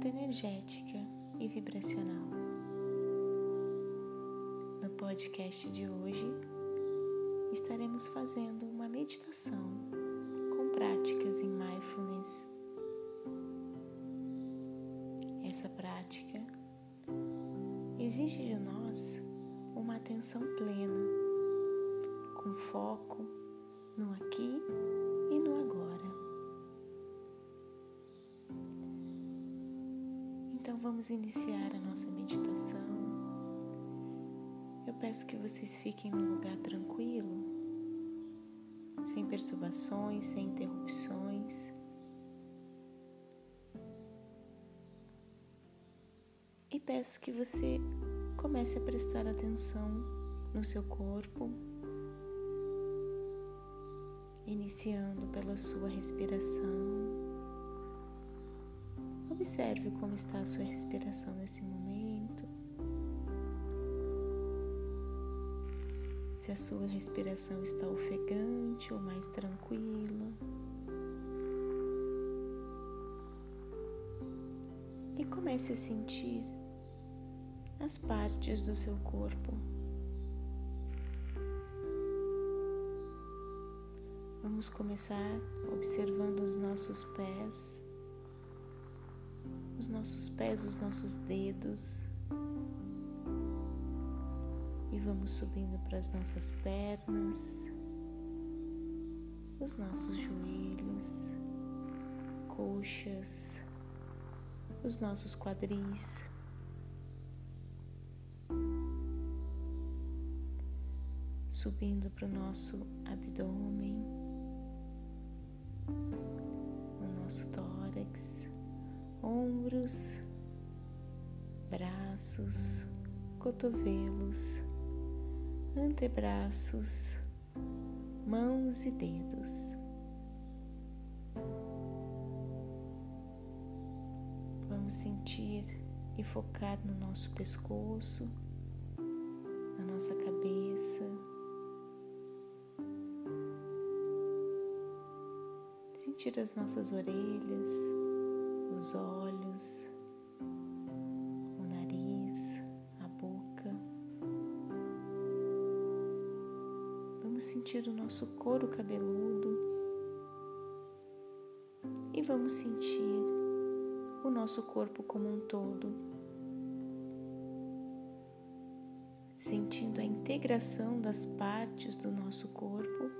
descoberta energética e vibracional. No podcast de hoje, estaremos fazendo uma meditação com práticas em mindfulness. Essa prática exige de nós uma atenção plena, com foco no aqui vamos iniciar a nossa meditação. Eu peço que vocês fiquem num lugar tranquilo, sem perturbações, sem interrupções. E peço que você comece a prestar atenção no seu corpo iniciando pela sua respiração. Observe como está a sua respiração nesse momento. Se a sua respiração está ofegante ou mais tranquila. E comece a sentir as partes do seu corpo Vamos começar observando os nossos pés, os nossos pés, os nossos dedos. E vamos subindo para as nossas pernas, os nossos joelhos, coxas, os nossos quadris. Subindo para o nosso abdômen. Braços, cotovelos, antebraços, mãos e dedos. Vamos sentir e focar no nosso pescoço, na nossa cabeça sentir as nossas orelhas, os olhos, sentir o nosso couro cabeludo e vamos sentir o nosso corpo como um todo. Sentindo a integração das partes do nosso corpo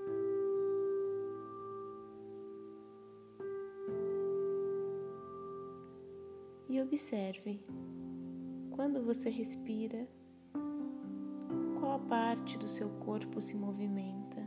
e observe quando você respira, parte do seu corpo se movimenta.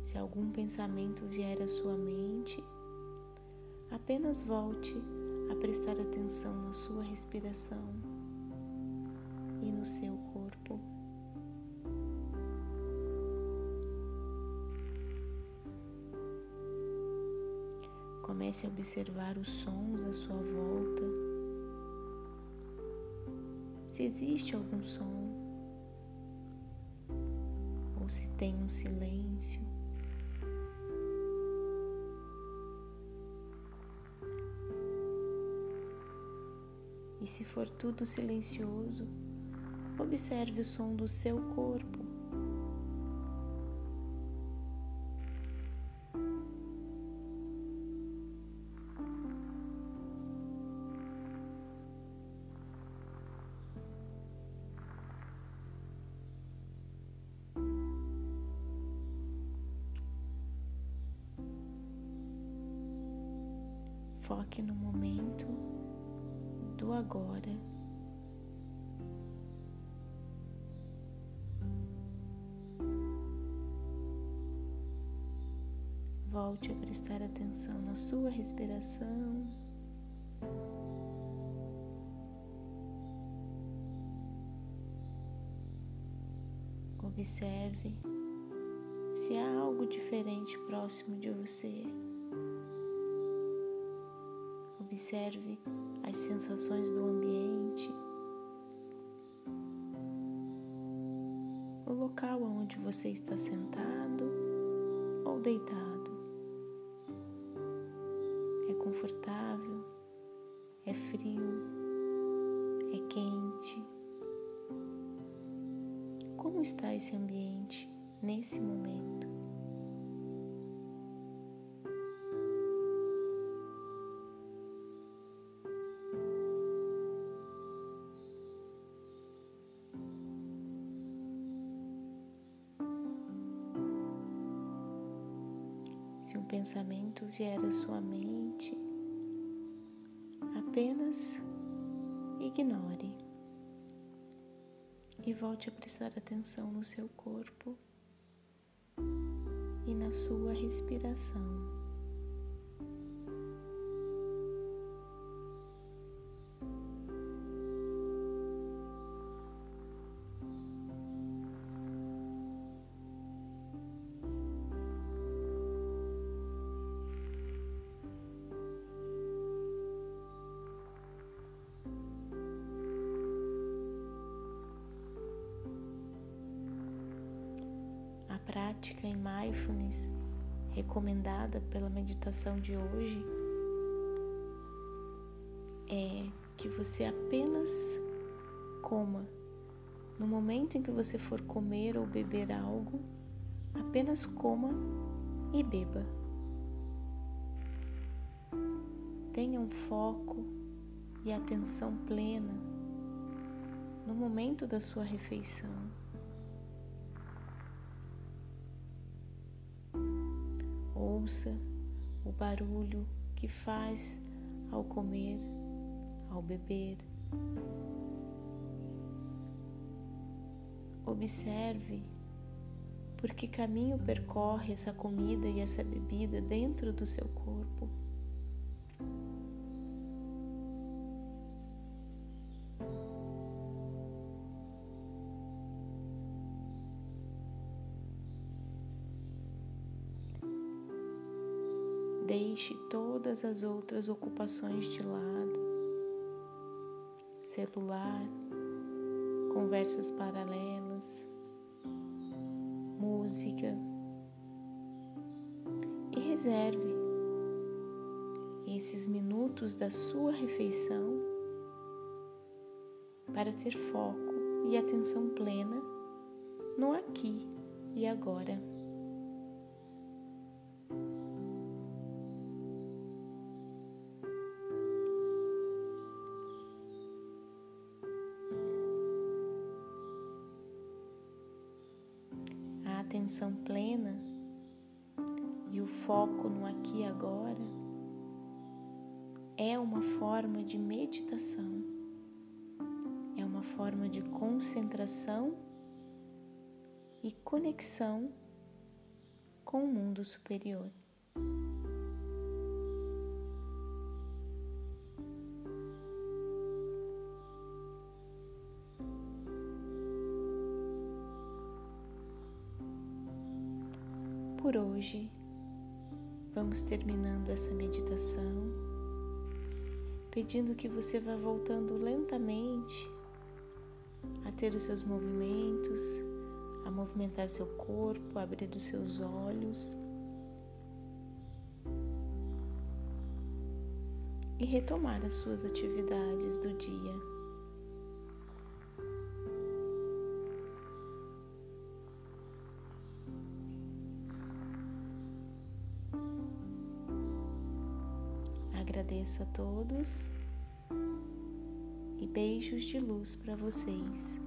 Se algum pensamento vier à sua mente, apenas volte a prestar atenção na sua respiração e no seu corpo. Comece a observar os sons à sua volta. Se existe algum som, ou se tem um silêncio. E se for tudo silencioso, observe o som do seu corpo. Foque no momento do agora. Volte a prestar atenção na sua respiração. Observe se há algo diferente próximo de você. Observe as sensações do ambiente, o local onde você está sentado ou deitado. É confortável? É frio? É quente? Como está esse ambiente nesse momento? Se um pensamento vier à sua mente, apenas ignore e volte a prestar atenção no seu corpo e na sua respiração. Prática em mindfulness recomendada pela meditação de hoje é que você apenas coma. No momento em que você for comer ou beber algo, apenas coma e beba. Tenha um foco e atenção plena no momento da sua refeição. Ouça o barulho que faz ao comer, ao beber. Observe por que caminho percorre essa comida e essa bebida dentro do seu corpo. Deixe todas as outras ocupações de lado. Celular, conversas paralelas, música. E reserve esses minutos da sua refeição para ter foco e atenção plena no aqui e agora. Atenção plena e o foco no aqui e agora é uma forma de meditação, é uma forma de concentração e conexão com o mundo superior. Por hoje, vamos terminando essa meditação, pedindo que você vá voltando lentamente a ter os seus movimentos, a movimentar seu corpo, a abrir os seus olhos. E retomar as suas atividades do dia. Agradeço a todos e beijos de luz para vocês.